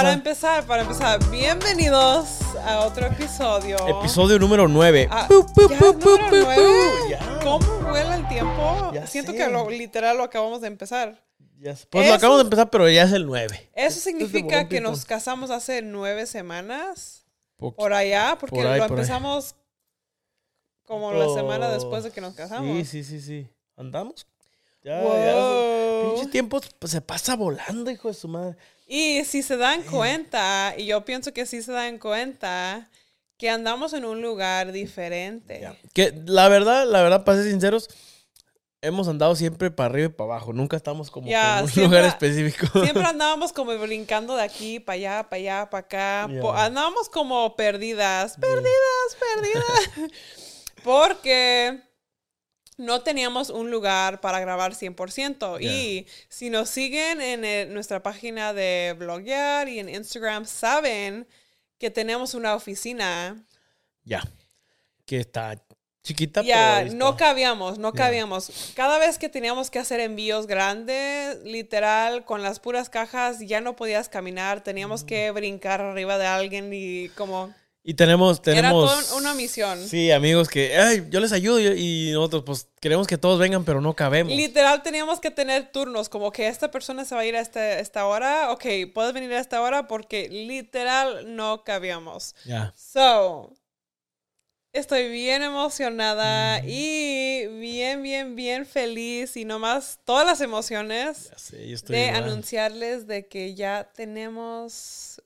Para empezar, para empezar, bienvenidos a otro episodio. Episodio número 9. Ah, ¿ya número nueve? ¿Cómo vuela el tiempo? Ya Siento sé. que lo, literal lo acabamos de empezar. Ya sé. Pues Eso- lo acabamos de empezar, pero ya es el 9. Eso significa que nos casamos hace nueve semanas Poqu- por allá, porque Por ahí, lo por ahí. empezamos como la Oh, semana después de que nos casamos. Sí, sí, sí, sí. ¿Andamos? Ya, Wow. ya. Pinche tiempo pues, se pasa volando, hijo de su madre. Y si se dan cuenta, y yo pienso que sí se dan cuenta, que andamos en un lugar diferente. Ya. Que la verdad, la verdad, para ser sinceros, hemos andado siempre para arriba y para abajo. Nunca estamos como que en un siempre- lugar específico. Siempre andábamos como brincando de aquí para allá, para allá, para acá. Andábamos como perdidas, perdidas, perdidas. Porque no teníamos un lugar para grabar 100%. Ya. Y si nos siguen en eh, nuestra página de bloguear y en Instagram, saben que tenemos una oficina. ya. Que está chiquita, Ya, no cabíamos, no cabíamos. Cada vez que teníamos que hacer envíos grandes, literal, con las puras cajas, ya no podías caminar, Mm. teníamos que brincar arriba de alguien y como... Y tenemos, Era tenemos... toda una misión. Sí, amigos que, ay, yo les ayudo y nosotros pues queremos que todos vengan, pero no cabemos. Literal, teníamos que tener turnos, como que esta persona se va a ir a esta, esta hora, ok, puedes venir a esta hora porque literal no cabíamos. Ya. So, estoy bien emocionada Mm. y bien, bien, bien feliz y nomás todas las emociones Ya sé, yo estoy de igual. anunciarles de que ya tenemos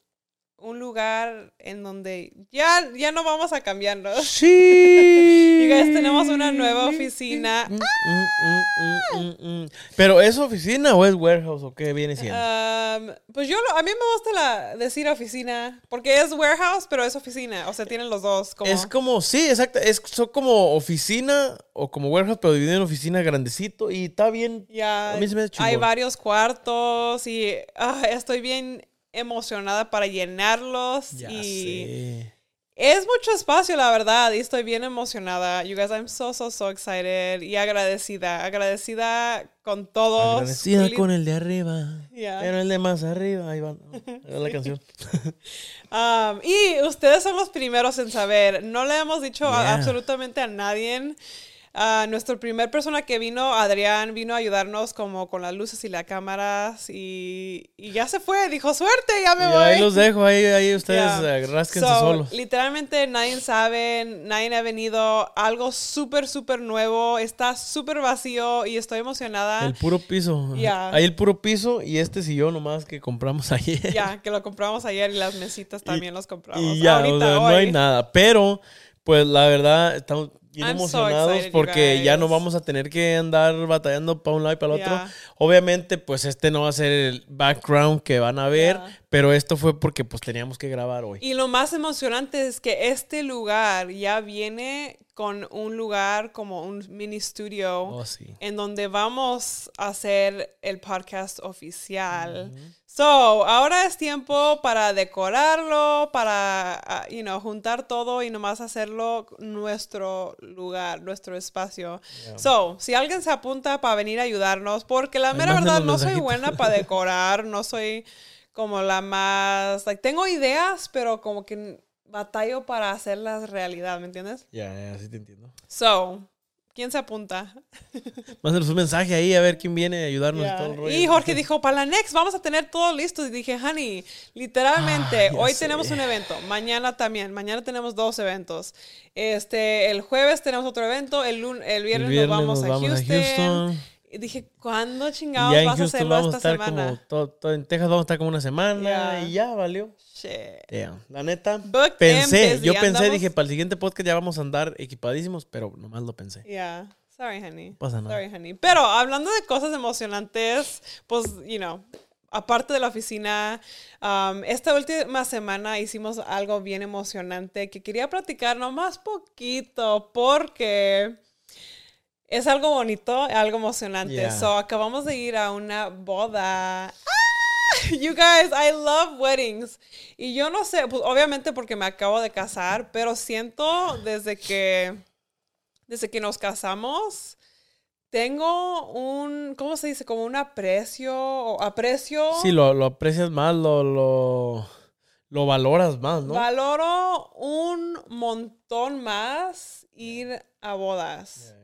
un lugar en donde ya, ya no vamos a cambiarnos. Sí. Guys, tenemos una nueva oficina. Mm, mm, mm. Pero es oficina o es warehouse o qué viene siendo? Um, pues yo, lo- a mí me gusta la, decir oficina, porque es warehouse, pero es oficina. O sea, tienen los dos. Como, Es como, sí, exacto, es son como oficina o como warehouse, pero dividido en oficina grandecito y está bien. Ya, A mí se me hace hay varios cuartos y ah, estoy bien emocionada para llenarlos. Ya y sé. es mucho espacio, la verdad, y estoy bien emocionada. You guys, I'm so, so, so excited y agradecida. Agradecida con todos. Agradecida con el de arriba. Pero el de más arriba, ahí va. Era la canción. Um, y ustedes son los primeros en saber. No le hemos dicho a- absolutamente a nadie. Ah, nuestra primer persona que vino, Adrián, vino a ayudarnos como con las luces y las cámaras y, y ya se fue. Dijo, suerte, ya me Y voy. ahí los dejo, ahí, ahí ustedes Yeah. rásquense So, solos. Literalmente nadie sabe, nadie ha venido. Algo súper, súper nuevo. Está súper vacío y estoy emocionada. El puro piso. Ya. Ahí el puro piso y este sillón nomás que compramos ayer. Ya, que lo compramos ayer y las mesitas también los compramos. Y ya, Ahorita, o sea, no hay nada. Pero, pues la verdad, estamos bien I'm so emocionados excited, you porque ya no vamos a tener que andar batallando para un lado y para el otro. Yeah. Obviamente, pues este no va a ser el background que van a ver, Yeah. pero esto fue porque pues teníamos que grabar hoy. Y lo más emocionante es que este lugar ya viene con un lugar como un mini studio Oh, sí. en donde vamos a hacer el podcast oficial. So, ahora es tiempo para decorarlo, para, ah, you know, juntar todo y nomás hacerlo nuestro lugar, nuestro espacio. So, si alguien se apunta para venir a ayudarnos, porque la mera verdad no soy buena para decorar, no soy como la más, like, tengo ideas, pero como que batallo para hacerlas realidad, ¿me entiendes? Ya, ya, sí te entiendo. So, ¿quién se apunta? Mándenos un mensaje ahí a ver quién viene a ayudarnos y Ya. todo el rollo. Y Jorge dijo, para la next vamos a tener todo listo. Y dije, honey, literalmente, Ah, hoy sé. tenemos un evento, mañana también, mañana tenemos dos eventos. Este, el jueves tenemos otro evento, el, lun- el El viernes, nos vamos, a, Houston. Houston. Y dije, ¿cuándo chingados vas a hacerlo vamos a esta estar semana? como, todo, todo- en Texas vamos a estar como una semana y ya valió. Shit. Damn. La neta, Booked pensé, yo pensé, andamos- dije, para el siguiente podcast ya vamos a andar equipadísimos, pero nomás lo pensé. Yeah. Sorry, honey. pasa nada. Sorry, honey. Pero hablando de cosas emocionantes, pues, you know, aparte de la oficina, um, esta última semana hicimos algo bien emocionante que quería platicar nomás poquito porque es algo bonito, algo emocionante. Yeah. So, acabamos de ir a una boda. ¡Ah! You guys, I love weddings. Y yo no sé, pues obviamente porque me acabo de casar, pero siento desde que desde que nos casamos tengo un, ¿cómo se dice? Como un aprecio, o aprecio. Sí, lo, lo aprecias más, lo, lo, lo valoras más, ¿no? Valoro un montón más ir a bodas.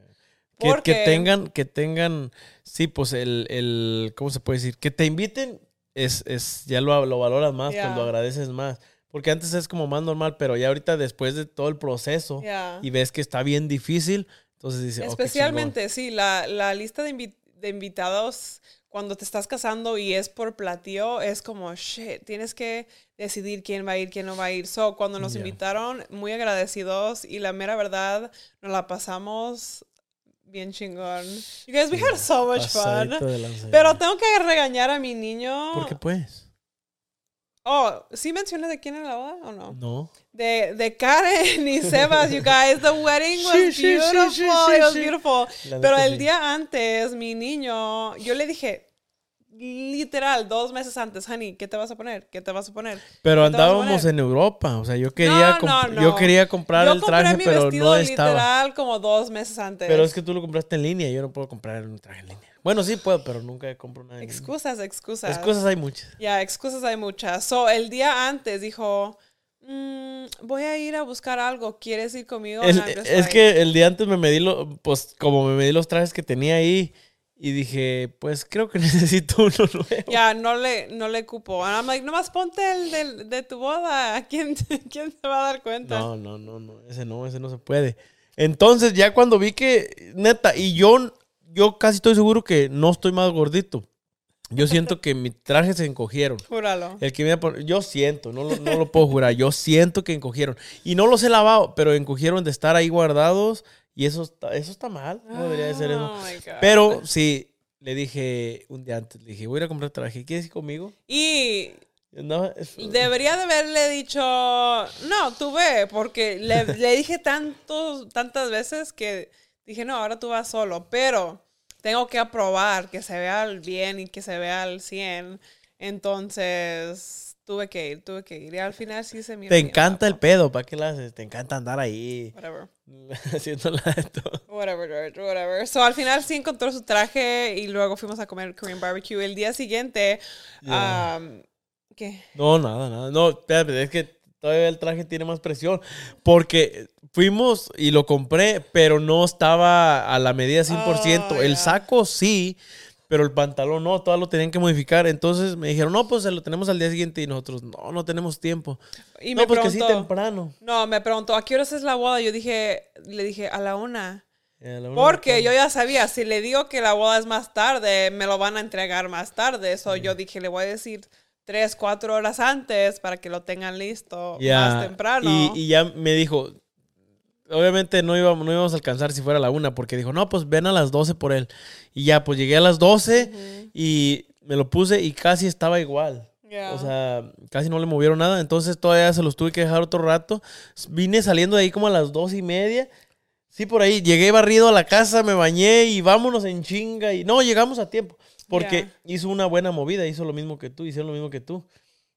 Que, que tengan, que tengan, sí, pues el, el, ¿cómo se puede decir? Que te inviten, es, es, ya lo, lo valoras más, Ya. pues lo agradeces más. Porque antes es como más normal, pero ya ahorita después de todo el proceso y ves que está bien difícil, entonces dices, "Oh, Especialmente, sí, la, la lista de, invi- de invitados cuando te estás casando y es por platillo, es como, shit, tienes que decidir quién va a ir, quién no va a ir. So, cuando nos invitaron, muy agradecidos y la mera verdad, nos la pasamos bien chingón. You guys, we had so much fun. Pero tengo que regañar a mi niño. ¿Por qué pues? Oh, ¿sí mencioné de quién era la boda o no? No. De, de Karen y Sebas, you guys. The wedding was beautiful. It was beautiful. Pero el día antes, mi niño, yo le dije, literal, dos meses antes, honey, ¿qué te vas a poner? ¿Qué te vas a poner? Pero ¿Qué te vas a andábamos poner? en Europa, o sea, yo quería, No, no, no. yo quería comprar yo el traje, mi pero no estaba. literal como dos meses antes. Pero es que tú lo compraste en línea, yo no puedo comprar un traje en línea. Bueno, sí puedo, pero nunca compro nada. Excusas, excusas. Excusas hay muchas. Ya, excusas hay muchas. So, el día antes dijo, "Mm, voy a ir a buscar algo, ¿quieres ir conmigo? El- es like, que el día antes me medí, lo, pues como me medí los trajes que tenía ahí y dije, pues creo que necesito uno nuevo. Ya, no le, no le cupo. And I'm like, nomás ponte el del- de, tu boda. ¿Quién, ¿Quién se va a dar cuenta? No, no, no, no, ese no, ese no se puede. Entonces ya cuando vi que, neta, y yo, yo casi estoy seguro que no estoy más gordito. Yo siento que mis trajes se encogieron. Júralo. El que me poner- yo siento, no lo, no lo puedo jurar, yo siento que encogieron. Y no los he lavado, pero encogieron de estar ahí guardados y eso está, eso está mal, no debería de ser eso. Oh. Pero sí, le dije un día antes, le dije, voy a ir a comprar traje, ¿quieres ir conmigo? Y No, es- debería de haberle dicho, no, tú ve, porque le, le dije tantos, tantas veces que dije, no, ahora tú vas solo, pero tengo que aprobar que se vea al bien y que se vea al 100. Entonces, tuve que ir, tuve que ir. Y al final sí se mira te encanta el pedo, ¿para qué lo haces? Te encanta andar ahí Whatever. haciéndola de todo. Whatever, George, whatever. So, al final sí encontró su traje y luego fuimos a comer Korean barbecue. El día siguiente, um, ¿qué? No, nada, nada. No, espérate, es que todavía el traje tiene más presión. Porque fuimos y lo compré, pero no estaba a la medida 100%. Oh, el saco sí, pero el pantalón no, todo lo tenían que modificar. Entonces me dijeron, no, pues se lo tenemos al día siguiente. Y nosotros, no, no tenemos tiempo. Y no, me pues que sí preguntó, temprano. no, me preguntó, ¿a qué horas es la boda? Yo dije, le dije, a la una. Porque yo ya sabía, si le digo que la boda es más tarde, me lo van a entregar más tarde. So yo dije, le voy a decir tres, cuatro horas antes para que lo tengan listo Ya, más temprano. Y, y ya me dijo, obviamente no íbamos, no íbamos a alcanzar si fuera a la una, porque dijo, no, pues ven a las 12 por él. Y ya, pues llegué a las 12 y me lo puse y casi estaba igual. O sea, casi no le movieron nada, entonces todavía se los tuve que dejar otro rato. Vine saliendo de ahí como a las dos y media. Sí, por ahí, llegué barrido a la casa, me bañé y vámonos en chinga. Y no, llegamos a tiempo. Porque hizo una buena movida, hizo lo mismo que tú, hicieron lo mismo que tú.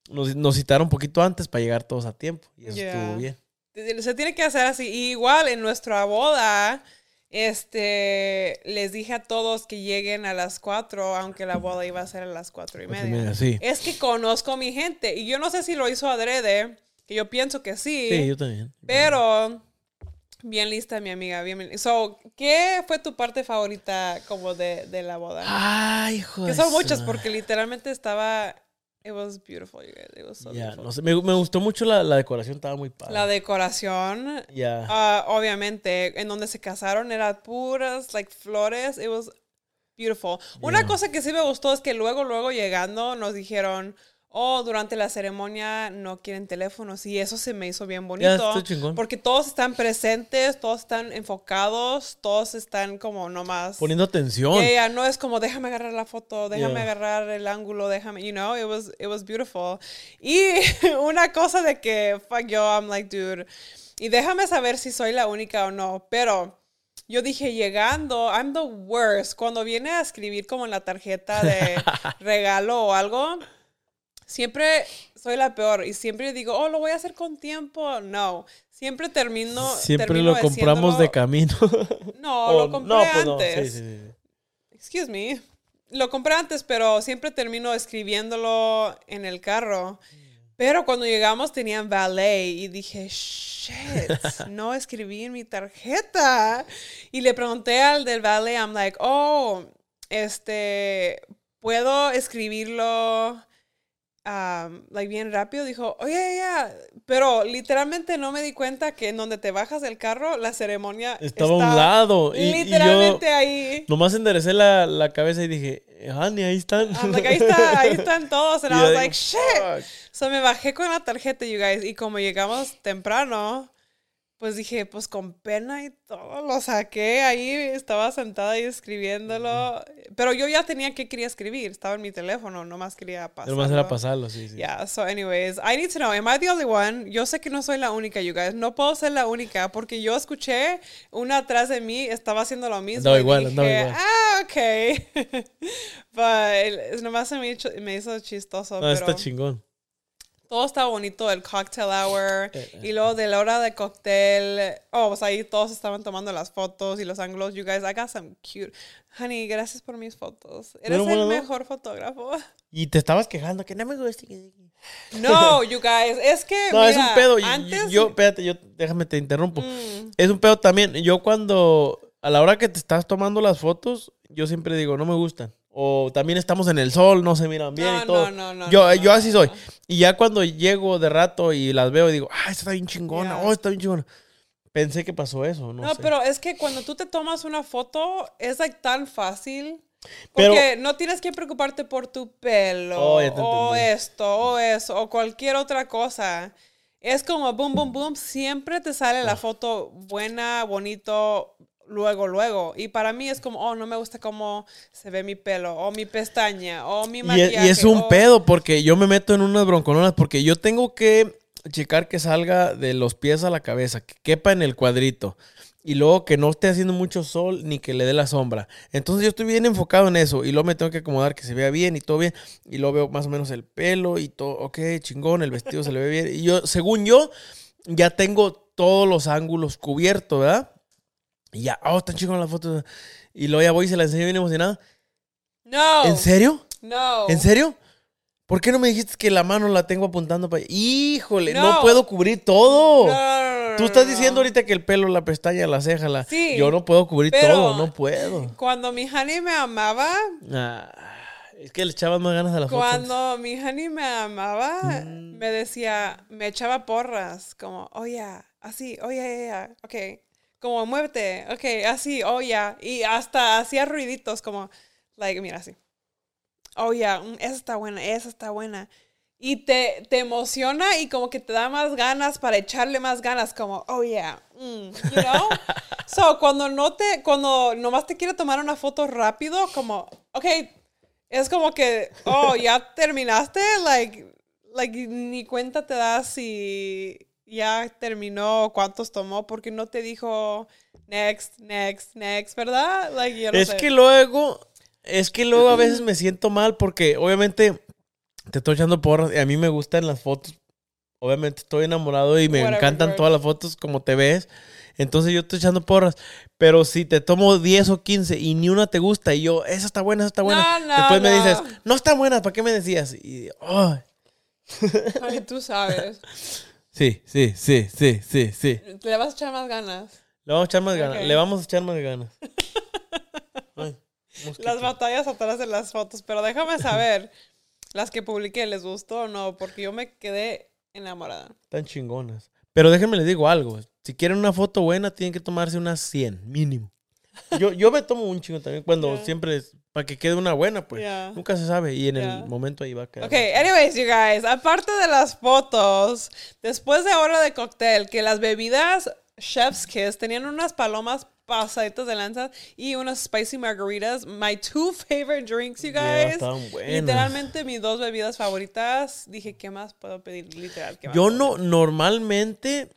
Nos, nos citaron un poquito antes para llegar todos a tiempo. Y eso estuvo bien. Se tiene que hacer así. Y igual en nuestra boda, este, les dije a todos que lleguen a las cuatro, aunque la boda iba a ser a las cuatro y media. media, sí. Es que conozco a mi gente y yo no sé si lo hizo adrede, que yo pienso que sí, Sí, yo también. pero bien lista mi amiga, bien, So, ¿qué fue tu parte favorita como de, de la boda? Ay, hijo que son muchas porque literalmente estaba, it was beautiful, you guys, it was so Ya, beautiful. no sé, me, me gustó mucho la, la decoración, estaba muy padre. La decoración, Ya. Ah, obviamente, en donde se casaron eran puras, like, flores. It was beautiful. Una Yeah. cosa que sí me gustó es que luego, luego llegando nos dijeron, oh, durante la ceremonia no quieren teléfonos. Y eso se me hizo bien bonito. chingón. Porque todos están presentes, todos están enfocados, todos están como nomás... Poniendo atención. Yeah, yeah, no es como déjame agarrar la foto, déjame Yeah. agarrar el ángulo, déjame, you know, it was it was beautiful. Y una cosa de que fuck yo, I'm like, dude, y déjame saber si soy la única o no, pero yo dije llegando, I'm the worst cuando viene a escribir como en la tarjeta de regalo o algo. Siempre soy la peor y siempre digo, oh, lo voy a hacer con tiempo. No, siempre termino. Siempre termino lo compramos de camino. No, O- lo compré no, pues no, antes. sí, sí, sí. excuse me. Lo compré antes, pero siempre termino escribiéndolo en el carro. Pero cuando llegamos tenían valet y dije, shit, no escribí en mi tarjeta. Y le pregunté al del valet, I'm like, oh, este, ¿puedo escribirlo um, like bien rápido? Dijo, oye, oh, ya, pero literalmente no me di cuenta que en donde te bajas del carro, la ceremonia estaba a un lado. Y, literalmente ahí. Nomás enderecé la, la, cabeza y dije, honey, ahí están. like, ahí, está, ahí están todos. And I was like, shit. So me bajé con la tarjeta, you guys. Y como llegamos temprano, pues dije, pues con pena y todo, lo saqué ahí, estaba sentada y escribiéndolo, pero yo ya tenía que quería escribir, estaba en mi teléfono, nomás quería pasarlo. Nomás era pasarlo, sí, sí. Yeah, so anyways, I need to know, am I the only one? Yo sé que no soy la única, you guys, no puedo ser la única, porque yo escuché una atrás de mí, estaba haciendo lo mismo. No, igual, no, igual. Ah, ok. But nomás se me hizo, me hizo chistoso, no, está chingón todo está bonito, el cocktail hour, eh, y luego de la hora de cóctel, oh, pues ahí todos estaban tomando las fotos y los ángulos. You guys, I got some cute. Honey, gracias por mis fotos. Eres el mejor fotógrafo. Y te estabas quejando que no me gusta. No, you guys, es que. No, es un pedo. Antes... Yo, espérate, yo, déjame te interrumpo. Mm. Es un pedo también. Yo cuando, a la hora que te estás tomando las fotos, yo siempre digo, no me gustan. O también estamos en el sol, no se miran bien y todo. No, no, yo, yo así soy. Y ya cuando llego de rato y las veo y digo, ah, esta está bien chingona, oh, está bien chingona. Pensé que pasó eso, no, no pero es que cuando tú te tomas una foto, es like, tan fácil. Porque no tienes que preocuparte por tu pelo, oh, o esto, o eso, o cualquier otra cosa. Es como boom, boom, boom, siempre te sale la ah. foto buena, bonito, luego, luego. Y para mí es como, oh, no me gusta cómo se ve mi pelo, o mi pestaña, o mi maquillaje. Y, es un pedo porque yo me meto en unas broncononas porque yo tengo que checar que salga de los pies a la cabeza, que quepa en el cuadrito. Y luego que no esté haciendo mucho sol ni que le dé la sombra. Entonces yo estoy bien enfocado en eso. Y luego me tengo que acomodar que se vea bien y todo bien. Y luego veo más o menos el pelo y todo. Ok, chingón, el vestido se le ve bien. Y yo, según yo, ya tengo todos los ángulos cubiertos, ¿verdad? Y ya, oh, están chicos las fotos. Y luego ya voy y se la enseño bien emocionada. No. ¿En serio? No. ¿En serio? ¿Por qué no me dijiste que la mano la tengo apuntando para Híjole, no, puedo cubrir todo. No, Tú estás diciendo ahorita que el pelo, la pestaña, la ceja, la... Sí, Yo no puedo cubrir todo, no puedo. Cuando mi honey me amaba... Ah, es que le echabas más ganas a la foto. Cuando mi honey me amaba, mm. me decía, me echaba porras, como, oye, así, oye, oh, ok como muévete, ok, así, oh ya, y hasta hacía ruiditos como, like, mira así, oh ya, mm, esa está buena, esa está buena. Y te, te emociona y como que te da más ganas para echarle más ganas, como, oh yeah, mm", you know? so, cuando no te, cuando nomás te quiere tomar una foto rápido, como, ok, es como que, oh, ya terminaste, like, like, ni cuenta te das si ya terminó, cuántos tomó, porque no te dijo next, next, next, ¿verdad? es que luego, es que luego a veces me siento mal porque obviamente te estoy echando porras y a mí me gustan las fotos. Obviamente estoy enamorado y me encantan todas las fotos como te ves. Entonces yo estoy echando porras. Pero si te tomo 10 o 15 y ni una te gusta y yo, esa está buena, esa está buena. Después me dices, no está buena, ¿para qué me decías? Y, oh. Ay, tú sabes. Sí, sí, sí, sí, sí, sí. ¿Le vas a echar más ganas? Le vamos a echar más ganas. Le vamos a echar más ganas. las batallas atrás de las fotos, pero déjame saber las que publiqué, ¿les gustó o no? Porque yo me quedé enamorada. Tan chingonas. Pero déjenme les digo algo. Si quieren una foto buena, tienen que tomarse unas 100, mínimo. Yo, yo me tomo un chingo también cuando siempre para que quede una buena, pues. Nunca se sabe. Y en el momento ahí va a quedar. Ok, anyways, you guys. Aparte de las fotos, después de hora de cóctel, que las bebidas Chef's Kiss tenían unas palomas pasaditas de lanzas y unas spicy margaritas. My two favorite drinks, you guys. Literalmente mis dos bebidas favoritas. Dije, ¿qué más puedo pedir? Literal. Yo no, normalmente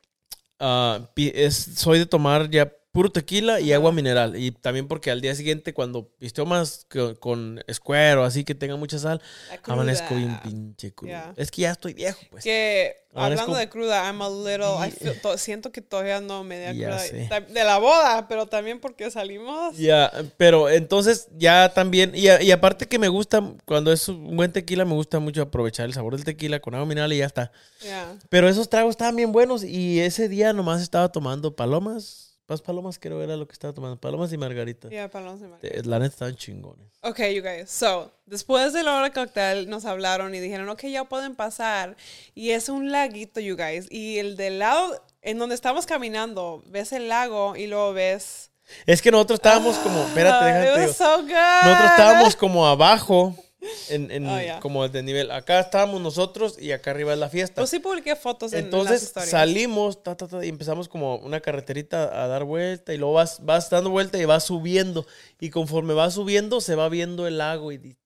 uh, soy de tomar ya puro tequila y agua mineral. Y también porque al día siguiente, cuando pisteo más co- con escuero, así que tenga mucha sal, amanezco bien pinche crudo. Yeah. Es que ya estoy viejo, pues. Que Amanezco- hablando de cruda, I'm a little. I Y- feel- to- siento que todavía no me da cruda. sé. De la boda, pero también porque salimos. Ya, pero entonces ya también, y, aparte que me gusta, cuando es un buen tequila, me gusta mucho aprovechar el sabor del tequila con agua mineral y ya está. Yeah. Pero esos tragos estaban bien buenos y ese día nomás estaba tomando palomas. Más palomas creo era lo que estaba tomando. Palomas y margarita. Yeah, palomas de mar. Eh, La neta estaban chingones. Ok, you guys. So, después de la hora cóctel nos hablaron y dijeron, ok, ya pueden pasar. Y es un laguito, you guys. Y el del lado, en donde estamos caminando, ves el lago y luego ves... Es que nosotros estábamos como, espérate, Ah, déjate so. Nosotros estábamos como abajo, en, en- Oh, yeah. como de nivel. Acá estábamos nosotros y acá arriba es la fiesta. Pues sí publiqué fotos en, en las Entonces salimos ta, ta, ta, y empezamos como una carreterita a dar vuelta y luego vas, vas dando vuelta y vas subiendo. Y conforme vas subiendo se va viendo el lago y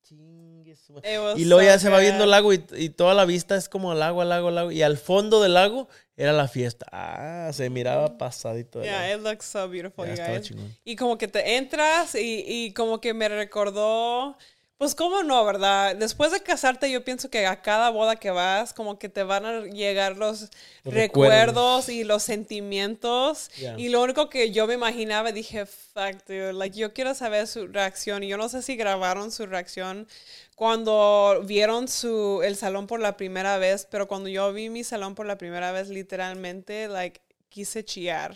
Y luego ya so se va viendo el lago y, y toda la vista es como al lago, al lago, al lago. Y al fondo del lago era la fiesta. Ah, se miraba pasadito. de Yeah, lago. it looks so beautiful, Ya, you guys. Y como que te entras y, y como que me recordó, pues cómo no, ¿verdad? Después de casarte yo pienso que a cada boda que vas como que te van a llegar los, recuerdos y los sentimientos. Yeah. Y lo único que yo me imaginaba, dije, fuck, dude, like yo quiero saber su reacción. Y yo no sé si grabaron su reacción cuando vieron su, el salón por la primera vez, pero cuando yo vi mi salón por la primera vez, literalmente, like, quise chillar.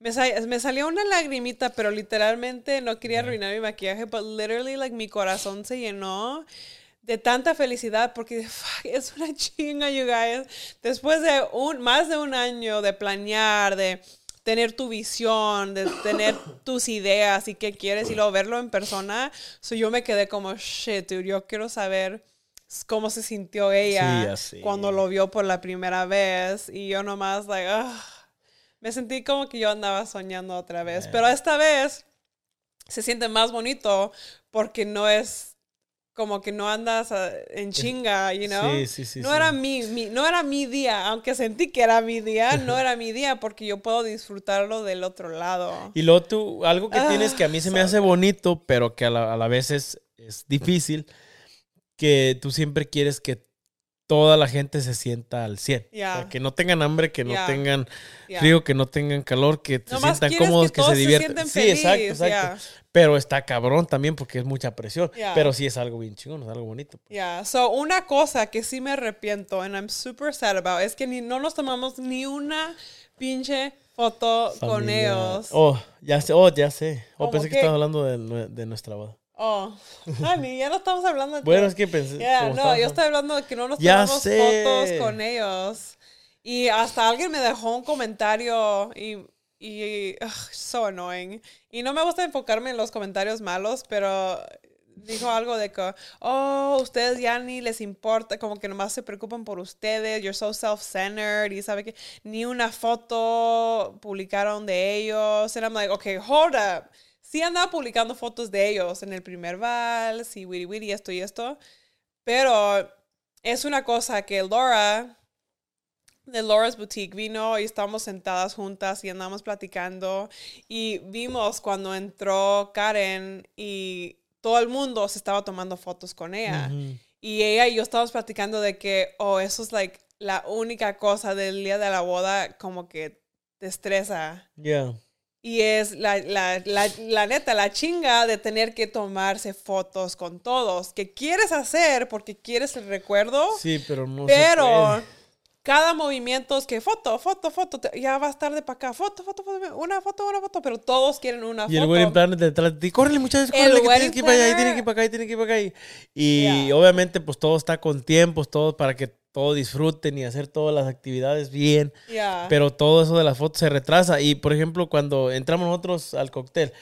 Me, sa- me salió una lagrimita, pero literalmente no quería arruinar mi maquillaje, but literally, like, mi corazón se llenó de tanta felicidad porque fuck, es una chinga, you guys. Después de un, más de un año de planear, de tener tu visión, de tener tus ideas y qué quieres y luego verlo en persona, so yo me quedé como, shit, dude, yo quiero saber cómo se sintió ella sé. cuando lo vio por la primera vez y yo nomás, like, me sentí como que yo andaba soñando otra vez, pero esta vez se siente más bonito porque no es como que no andas ah, en chinga, you know? Sí, sí, sí. no sí. era mi, mi- no era mi día, aunque sentí que era mi día, no era mi día porque yo puedo disfrutarlo del otro lado. Y luego tú, algo que Ah, tienes que a mí se me hace bonito, pero que a la, a la vez es, es difícil, que tú siempre quieres que toda la gente se sienta al 100. Ya. O sea, que no tengan hambre, que no Ya. tengan Ya. frío, que no tengan calor, que se Nomás sientan cómodos, que que, se se diviertan. sienten sí, exacto, exacto. ya. Pero está cabrón también porque es mucha presión. Ya. Pero sí es algo bien chingón, es algo bonito. pues. Yeah, so una cosa que sí me arrepiento and I'm super sad about es que ni, no nos tomamos ni una pinche foto con ellos. Oh, ya sé, oh, ya sé. Oh, ¿Cómo pensé que qué? estabas hablando de nuestra boda. Oh, ya no estamos hablando de Bueno, es que pensé. Yeah, no, yo estoy hablando de que no nos tomamos fotos con ellos. Y hasta alguien me dejó un comentario y, y ugh, so annoying. Y no me gusta enfocarme en los comentarios malos, pero dijo algo de que, oh, ustedes ya ni les importa, como que nomás se preocupan por ustedes, you're so self-centered, y sabe que ni una foto publicaron de ellos. And I'm like, okay, hold up. Sí andaba publicando fotos de ellos en el primer vals y wiri wiri, esto y esto. Pero es una cosa que Laura de Laura's Boutique vino y estábamos sentadas juntas y andamos platicando y vimos cuando entró Karen y todo el mundo se estaba tomando fotos con ella. Y ella y yo estábamos platicando de que, oh, eso es like la única cosa del día de la boda como que te estresa. Ya. Y es la, la, la, la neta, la chinga de tener que tomarse fotos con todos, que quieres hacer porque quieres el recuerdo, Sí, pero no se pero puede. cada movimiento es que foto, foto, foto, ya vas tarde para acá, foto, foto, foto, una foto, una foto, pero todos quieren una Y el foto. wedding planner detrás de ti, córrele muchachos, El córrele, que tienes que ir para allá, y tienes que ir para acá, y tienes que ir para acá. Y, y Yeah. obviamente pues todo está con tiempos, todo para que todos disfruten y hacer todas las actividades bien. Pero todo eso de las fotos se retrasa. Y por ejemplo, cuando entramos nosotros al cóctel,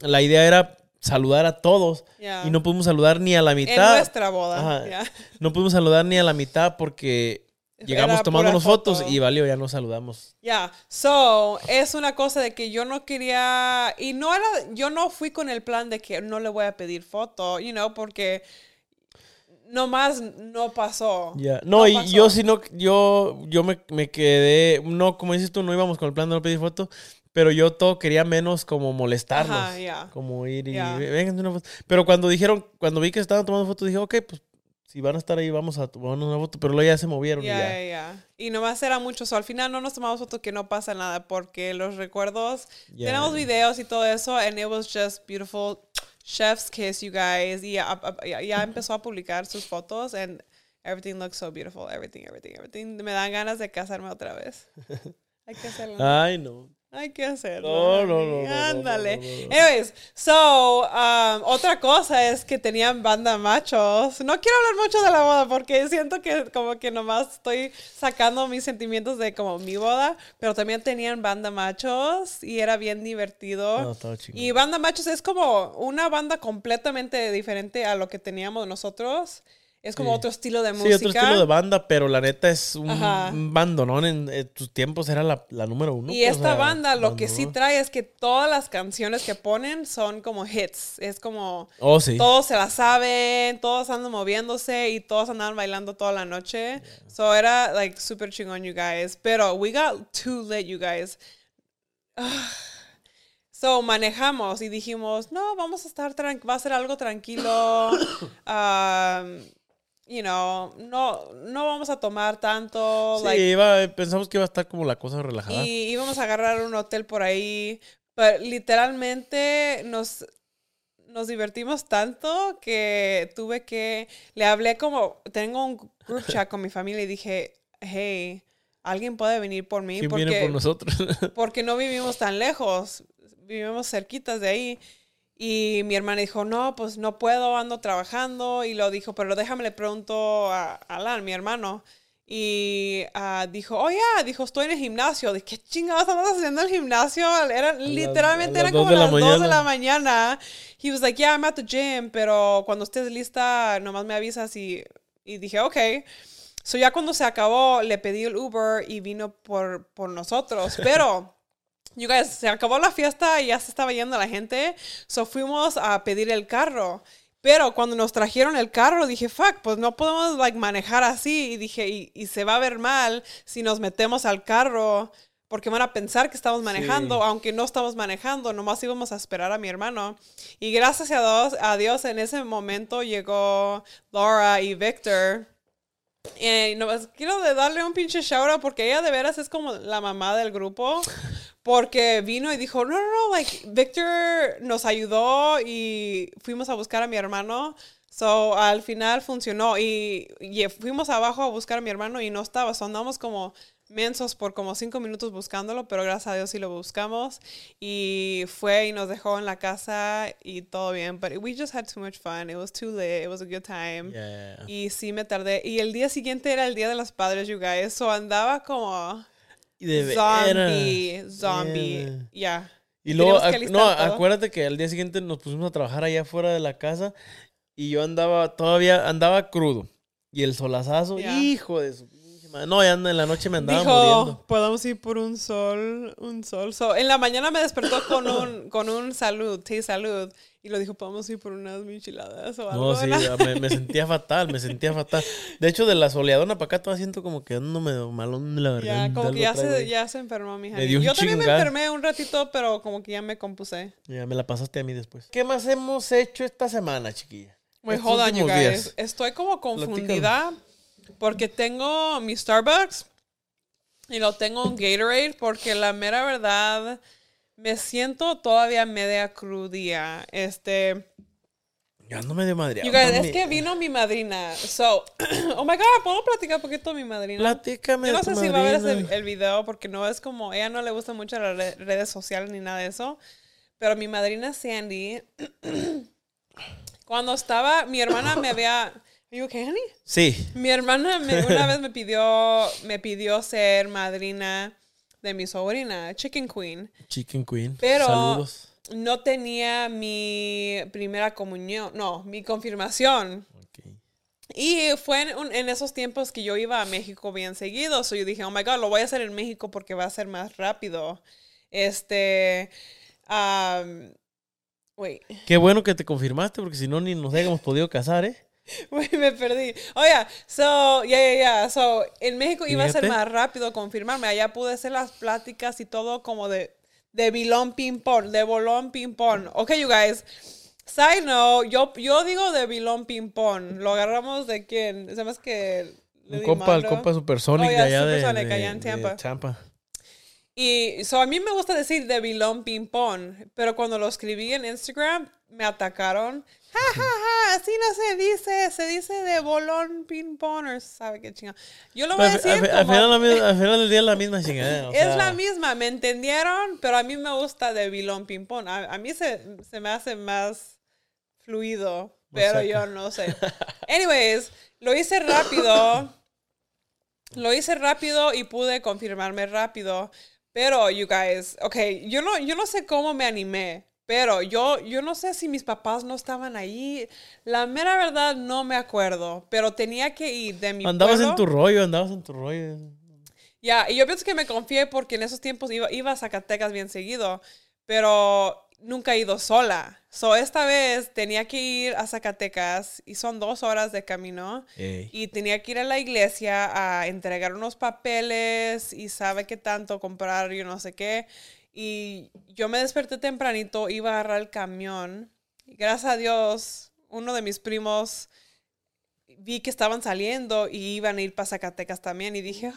la idea era saludar a todos y no pudimos saludar ni a la en mitad. nuestra boda. No pudimos saludar ni a la mitad porque llegamos Era tomándonos fotos foto. y valió, ya no saludamos. Ya, so, es una cosa de que yo no quería, y no era, yo no fui con el plan de que no le voy a pedir foto, you know, porque nomás no pasó. Ya. No, y pasó. yo sí no, yo, yo me, me quedé, no, como dices tú, no íbamos con el plan de no pedir foto, Pero yo todo quería menos como molestarlos. Ajá, ya. Como ir y Ya. vengan una foto. Pero cuando dijeron, cuando vi que estaban tomando fotos, dije, ok, pues si van a estar ahí, vamos a tomar una foto. Pero luego ya se movieron Ya, y ya. ya. Y nomás era mucho. So, al final no nos tomamos fotos que no pasa nada porque los recuerdos. Ya. Tenemos videos y todo eso. And it was just beautiful. Chef's kiss, you guys. Y ya, ya- ya empezó a publicar sus fotos. And everything looks so beautiful. Everything, everything, everything. Me dan ganas de casarme otra vez. Hay que hacerlo. Ay, no. Hay que hacerlo. No, no, no, no, Ándale. no, no. Anyways, so, um, otra cosa es que tenían banda machos. No quiero hablar mucho de la boda porque siento que como que nomás estoy sacando mis sentimientos de como mi boda, pero también tenían banda machos y era bien divertido. Y banda machos es como una banda completamente diferente a lo que teníamos nosotros. Es como Sí. otro estilo de Sí, música. otro estilo de banda, pero la neta es un, un bandonón. En, en tus tiempos era la, la número uno. Y pues, esta o sea, banda lo que sí trae es que todas las canciones que ponen son como hits. Es como Oh, sí. todos se la saben, todos andan moviéndose y todos andaban bailando toda la noche. So era like super chingón, you guys. Pero we got too lit, you guys. So manejamos y dijimos, no, vamos a estar va a ser algo tranquilo. Um, you know, no, no vamos a tomar tanto. Sí, like, iba- pensamos que iba a estar como la cosa relajada. y íbamos a agarrar un hotel por ahí. Pero literalmente nos, nos divertimos tanto que tuve que. Le hablé como. Tengo un group chat con mi familia y dije, hey, alguien puede venir por mí ¿Quién viene por porque, nosotros? porque no vivimos tan lejos. Vivimos cerquitas de ahí. Y mi hermana dijo, no, pues no puedo, ando trabajando. Y lo dijo, pero déjame le pregunto a Alan, mi hermano. Y ah, dijo, oh ya, dijo, estoy en el gimnasio. Dije, ¿qué chingados andas haciendo en el gimnasio? Era, literalmente eran como de las 2 de mañana. la mañana. He was like, yeah, I'm at the gym, pero cuando estés lista, nomás me avisas y, y dije, ok. So ya cuando se acabó, le pedí el Uber y vino por, por nosotros. Pero, you guys, se acabó la fiesta y ya se estaba yendo la gente. So fuimos a pedir el carro. Pero cuando nos trajeron el carro, dije, fuck, pues no podemos like, manejar así. Y dije, y, y se va a ver mal si nos metemos al carro. Porque van a pensar que estamos manejando, Sí. aunque no estamos manejando, nomás íbamos a esperar a mi hermano. Y gracias a Dios, a Dios en ese momento llegó Laura y Victor. Y nomás quiero de darle un pinche shout out porque ella de veras es como la mamá del grupo. Porque vino y dijo, no, no, no, like, Victor nos ayudó y fuimos a buscar a mi hermano. So, al final funcionó y, y fuimos abajo a buscar a mi hermano y no estaba. So, andamos como mensos por como cinco minutos buscándolo, pero gracias a Dios sí lo buscamos. Y fue y nos dejó en la casa y todo bien. But we just had too much fun. It was too lit. It was a good time. Yeah. Y sí me tardé. Y el día siguiente era el Día de los Padres, you guys. So andaba como de zombie, zombie. Ya. Yeah. Y luego, ac- no, todo. acuérdate que al día siguiente nos pusimos a trabajar allá afuera de la casa y yo andaba, todavía andaba crudo. Y el solazazo, hijo de su. No, ya en la noche me andaba Dijo, muriendo. podemos ir por un sol, un sol. So, en la mañana me despertó con un, con un salud, té salud. Y lo dijo, podemos ir por unas micheladas o algo. No, sí, me, me sentía fatal, me sentía fatal. De hecho, de la soleadona para acá todavía siento como que ando medio malón de la Ya, garganta. como que ya se, ya se enfermó mi hija. Yo también me enfermé un ratito, pero como que ya me compuse. Ya, me la pasaste a mí después. ¿Qué más hemos hecho esta semana, chiquilla? Hold on, you guys. días. Estoy como confundida porque tengo mi Starbucks y lo tengo en Gatorade porque la mera verdad me siento todavía media crudía. Este, Yo ando medio madre. you guys, es que vino mi madrina. So, oh my god, ¿puedo platicar un poquito de mi madrina? Platícame Yo no de sé si va a ver ese- madrina. el video porque no es como, ella no le gusta mucho las re- redes sociales ni nada de eso. Pero mi madrina Sandy, cuando estaba, mi hermana me había... You okay, honey? Sí. Mi hermana me- una vez me pidió, me pidió ser madrina de mi sobrina, Chicken Queen. Chicken Queen. Pero Saludos. no tenía mi primera comunión, no, mi confirmación. Ok. Y fue en, un- en esos tiempos que yo iba a México bien seguido. So yo dije, oh my God, lo voy a hacer en México porque va a ser más rápido. Este. um, wait. Qué bueno que te confirmaste, porque si no, ni nos habíamos podido casar, ¿eh? Me perdí. Oh, yeah. So, yeah, yeah, yeah. So, en México iba a ser Fíjate. más rápido confirmarme. Allá pude hacer las pláticas y todo como de, de Bilón Ping Pong, de Bolón Ping Pong. Ok, you guys. Side note, yo, yo digo de Bilón Ping Pong. ¿Lo agarramos de quién? ¿Sabes que Un compa, el compa Supersonic Oh, de yeah, allá de, Supersonic, de- allá en de Tampa. Y so, a mí me gusta decir de Bilón Ping Pong, pero cuando lo escribí en Instagram me atacaron. Ja, ja, ja, así no se dice, se dice de bolón ping pong, o sabe qué chingada. Yo lo voy a Al, decir al- como- final, final del día es la misma chingadera. o es sea, la misma, ¿me entendieron? Pero a mí me gusta de bilón ping pong. A, a mí se, se me hace más fluido, pero yo no sé. Anyways, lo hice rápido. Lo hice rápido y pude confirmarme rápido. Pero, you guys, ok, yo no, yo no sé cómo me animé. Pero yo, yo no sé si mis papás no estaban ahí. La mera verdad no me acuerdo. Pero tenía que ir de mi Andabas pueblo. en tu rollo, andabas en tu rollo. Ya, y yo pienso que me confié porque en esos tiempos iba, iba a Zacatecas bien seguido, pero nunca he ido sola. So, esta vez tenía que ir a Zacatecas y son dos horas de camino. Ey. Y tenía que ir a la iglesia a entregar unos papeles y sabe qué tanto comprar, yo no sé qué. Y yo me desperté tempranito, iba a agarrar el camión. Y gracias a Dios, uno de mis primos vi que estaban saliendo y iban a ir para Zacatecas también. Y dije,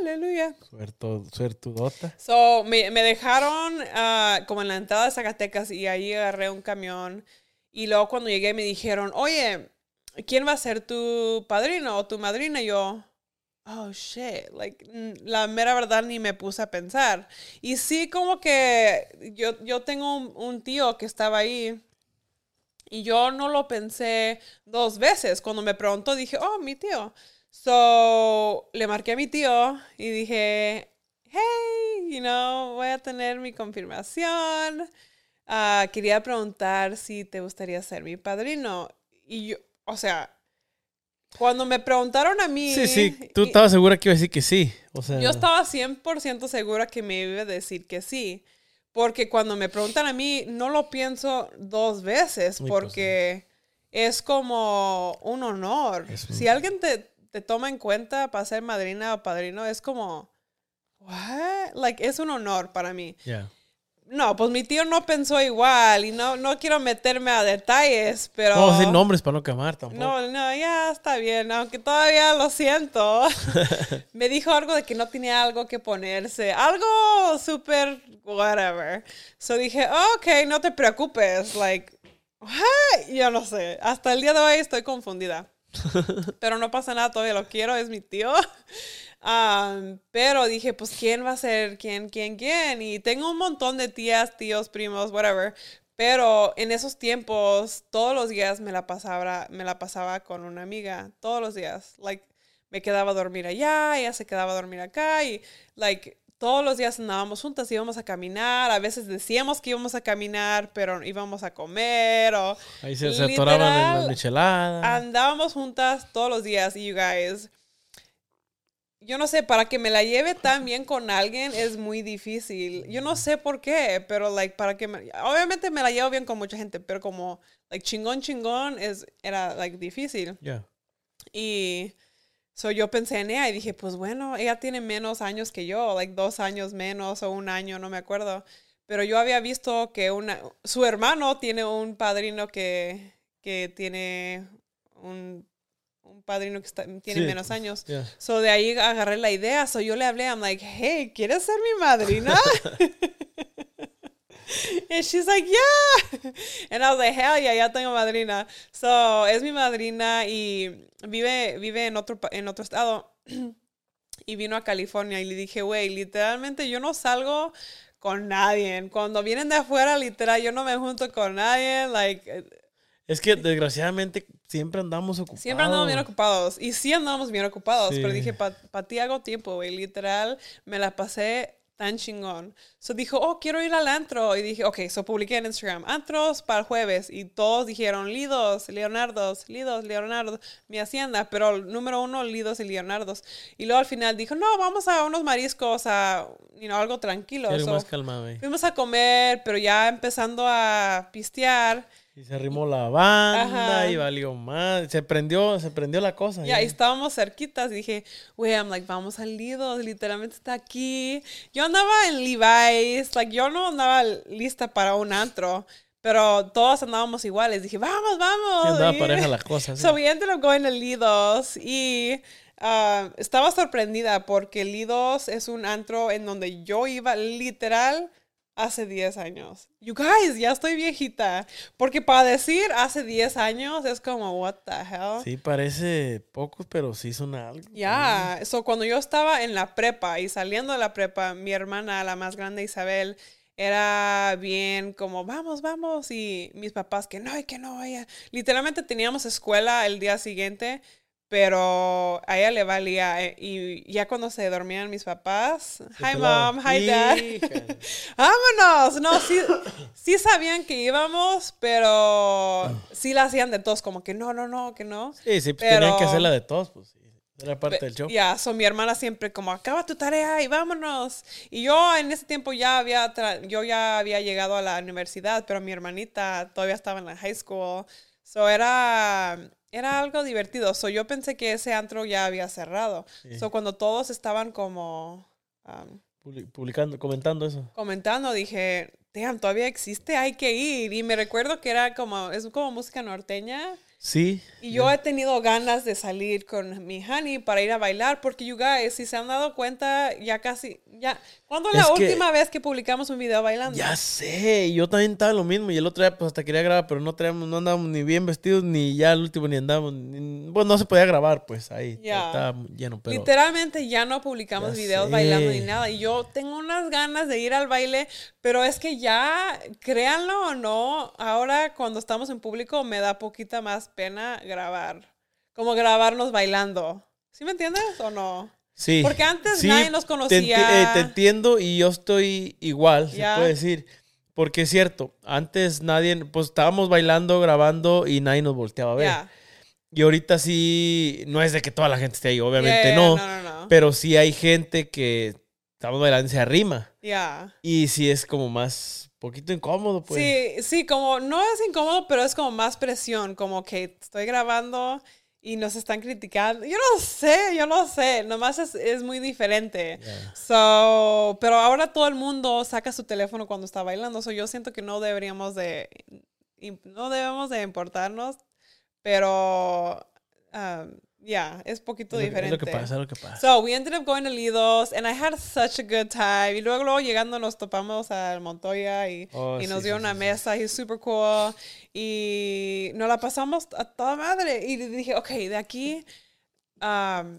aleluya. Suerto, suertudota. So, me, me dejaron ah, como en la entrada de Zacatecas y ahí agarré un camión. Y luego cuando llegué me dijeron, oye, ¿quién va a ser tu padrino o tu madrina? Y yo, oh, shit. Like, la mera verdad ni me puse a pensar. Y sí, como que yo, yo tengo un, un tío que estaba ahí. Y yo no lo pensé dos veces. Cuando me preguntó, dije, oh, mi tío. So, le marqué a mi tío y dije, hey, you know, voy a tener mi confirmación. Ah, quería preguntar si te gustaría ser mi padrino. Y yo, o sea, cuando me preguntaron a mí... Sí, sí, tú estabas segura que iba a decir que sí. O sea, yo estaba 100% segura que me iba a decir que sí. Porque cuando me preguntan a mí, no lo pienso dos veces. Muy porque es como un honor. Un- Si alguien te, te toma en cuenta para ser madrina o padrino, es como, what? Like, es un honor para mí. No, pues mi tío no pensó igual. Y no, no quiero meterme a detalles, pero... No, sin nombres para no quemar tampoco. No, no, ya está bien, aunque todavía lo siento. Me dijo algo de que no tenía algo que ponerse, algo súper whatever. So dije, ok, no te preocupes, like, what? Yo no sé, hasta el día de hoy estoy confundida. Pero no pasa nada, todavía lo quiero, es mi tío. Um, pero dije, pues, ¿quién va a ser? ¿Quién, quién, quién? Y tengo un montón de tías, tíos, primos, whatever. Pero en esos tiempos, todos los días me la pasaba, me la pasaba con una amiga. Todos los días. Like, me quedaba a dormir allá, ella se quedaba a dormir acá. Y, like, todos los días andábamos juntas, íbamos a caminar. A veces decíamos que íbamos a caminar, pero íbamos a comer o... Ahí se, se atoraban en Literal, las micheladas. Andábamos juntas todos los días y you guys, yo no sé, para que me la lleve tan bien con alguien es muy difícil. Yo no sé por qué, pero like para que me, obviamente me la llevo bien con mucha gente, pero como like chingón chingón es era like difícil. Ya. Y so yo pensé en ella y dije, pues bueno, ella tiene menos años que yo, like dos años menos o un año, no me acuerdo. Pero yo había visto que una, su hermano tiene un padrino que, que tiene un, un padrino que está- tiene Sí, menos años. So de ahí agarré la idea. So yo le hablé, I'm like, hey, ¿quieres ser mi madrina? And she's like, yeah. And I was like, hell yeah, ya tengo madrina. So es mi madrina y vive, vive en, otro, en otro estado. y vino a California y le dije, güey, literalmente yo no salgo con nadie. Cuando vienen de afuera, literal, yo no me junto con nadie. Like, eh, Es que desgraciadamente siempre andamos ocupados. Siempre andamos bien ocupados. Y sí andamos bien ocupados. Sí. Pero dije, para ti hago tiempo, güey. Literal, me la pasé tan chingón. So dijo, oh, quiero ir al antro. Y dije, ok, so publiqué en Instagram, antros para el jueves. Y todos dijeron, Lidos, Leonardos, Lidos, Leonardo, mi hacienda. Pero el número uno, Lidos y Leonardos. Y luego al final dijo, no, vamos a unos mariscos, a you know, algo tranquilo. So, más. Fuimos a comer, pero ya empezando a pistear. Y se arrimó la banda Ajá. y valió más. Se prendió, se prendió la cosa. Ya, ya. y estábamos cerquitas y dije, güey, I'm like, vamos al Lidos, literalmente está aquí. Yo andaba en Levi's, like, yo no andaba lista para un antro, pero todos andábamos iguales. Dije, vamos, vamos. Sí, andaba Y- pareja la cosa. sí. So we ended up going to Lidos y ah, estaba sorprendida porque Lidos es un antro en donde yo iba literal hace 10 años. You guys, ya estoy viejita. Porque para decir hace 10 años es como, what the hell? Sí, parece pocos, pero sí son algo. Ya, so cuando yo estaba en la prepa y saliendo de la prepa, mi hermana, la más grande Isabel, era bien como, vamos, vamos, y mis papás que no, y que no, ella. Literalmente teníamos escuela el día siguiente, pero a ella le valía, eh, y ya cuando se dormían mis papás, Se hi mom, hi dad, vámonos, no, sí, sí sabían que íbamos, pero sí la hacían de todos, como que no, no, no, que no. Sí, sí, pues tenían que Pero- hacerla de todos, pues sí. Era parte del show. Ya, so mi hermana siempre como, acaba tu tarea y vámonos. Y yo en ese tiempo ya había, yo ya había llegado a la universidad, pero mi hermanita todavía estaba en la high school. So era, era algo divertido. So yo pensé que ese antro ya había cerrado. Sí. So cuando todos estaban como um, Publi- Publicando, comentando eso. comentando, dije, damn, todavía existe, hay que ir. Y me recuerdo que era como, es como música norteña. Sí. Y yo he tenido ganas de salir con mi honey para ir a bailar, porque you guys, si se han dado cuenta, ya casi, ya, ¿cuándo es la que- última vez que publicamos un video bailando? Ya sé, yo también estaba lo mismo. Y el otro día, pues hasta quería grabar, pero no traíamos, no andábamos ni bien vestidos, ni ya al último ni andábamos. ni- bueno, no se podía grabar, pues ahí. Ya. Estaba lleno, pero. Literalmente ya no publicamos Ya videos sé. bailando ni nada. Y yo tengo unas ganas de ir al baile, pero es que ya, créanlo o no, ahora cuando estamos en público me da poquita más pena grabar. Como grabarnos bailando. ¿Sí me entiendes o no? Sí. Porque antes Sí, nadie nos te conocía. eh, Te, entiendo y yo estoy igual, se puede decir. Porque es cierto, antes nadie, pues estábamos bailando, grabando y nadie nos volteaba a ver. Y ahorita sí, no es de que toda la gente esté ahí, obviamente Yeah, no, No, no, no. Pero sí hay gente que estamos bailando y se arrima. Ya. Y sí es como más, poquito incómodo, pues. Sí, sí, como no es incómodo, pero es como más presión, como que estoy grabando y nos están criticando. Yo no sé, yo no sé, nomás es, es muy diferente. So, pero ahora todo el mundo saca su teléfono cuando está bailando, so yo siento que no deberíamos de, no debemos de importarnos, pero, um, yeah, es poquito Es lo, que- diferente. es lo que pasa, es lo que pasa. So we ended up going to Lidos and I had such a good time. Y luego, luego llegando nos topamos al Montoya y, Oh, y nos sí, dio sí, una sí, mesa. He's super cool. Y nos la pasamos a toda madre. Y dije, ok, de aquí um,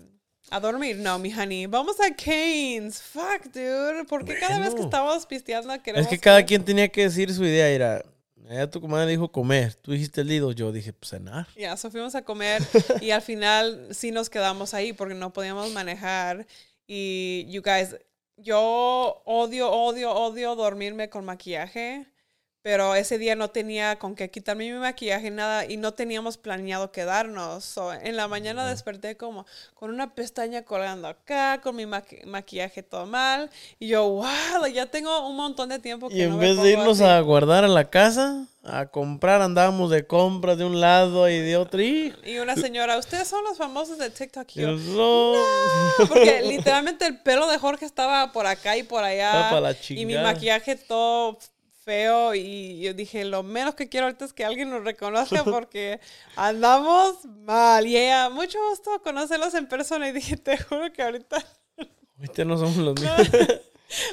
a dormir. No, mi honey. Vamos a Canes. Fuck, dude. ¿Por qué cada vez que Bueno. estamos pisteando queremos es que cada quien tenía que decir su idea. Era, ella tu comadre dijo comer, tú dijiste el lido, yo dije pues, cenar. Ya, so fuimos a comer y al final sí nos quedamos ahí porque no podíamos manejar. Y, you guys, yo odio, odio, odio dormirme con maquillaje, pero ese día no tenía con qué quitarme mi maquillaje, nada, y no teníamos planeado quedarnos. So, en la mañana desperté como con una pestaña colgando acá, con mi maqui- maquillaje todo mal, y yo, wow, ya tengo un montón de tiempo que Y en no me vez de irnos así". a guardar a la casa, a comprar, andábamos de compras de un lado y de otro. Y, Y una señora, ustedes son los famosos de TikTok. Y yo, no. Porque literalmente el pelo de Jorge estaba por acá y por allá. Estaba pa' la y mi maquillaje todo feo. Y yo dije, lo menos que quiero ahorita es que alguien nos reconozca porque andamos mal. Y ella, mucho gusto conocerlos en persona. Y dije, te juro que ahorita. Ahorita no somos los mismos.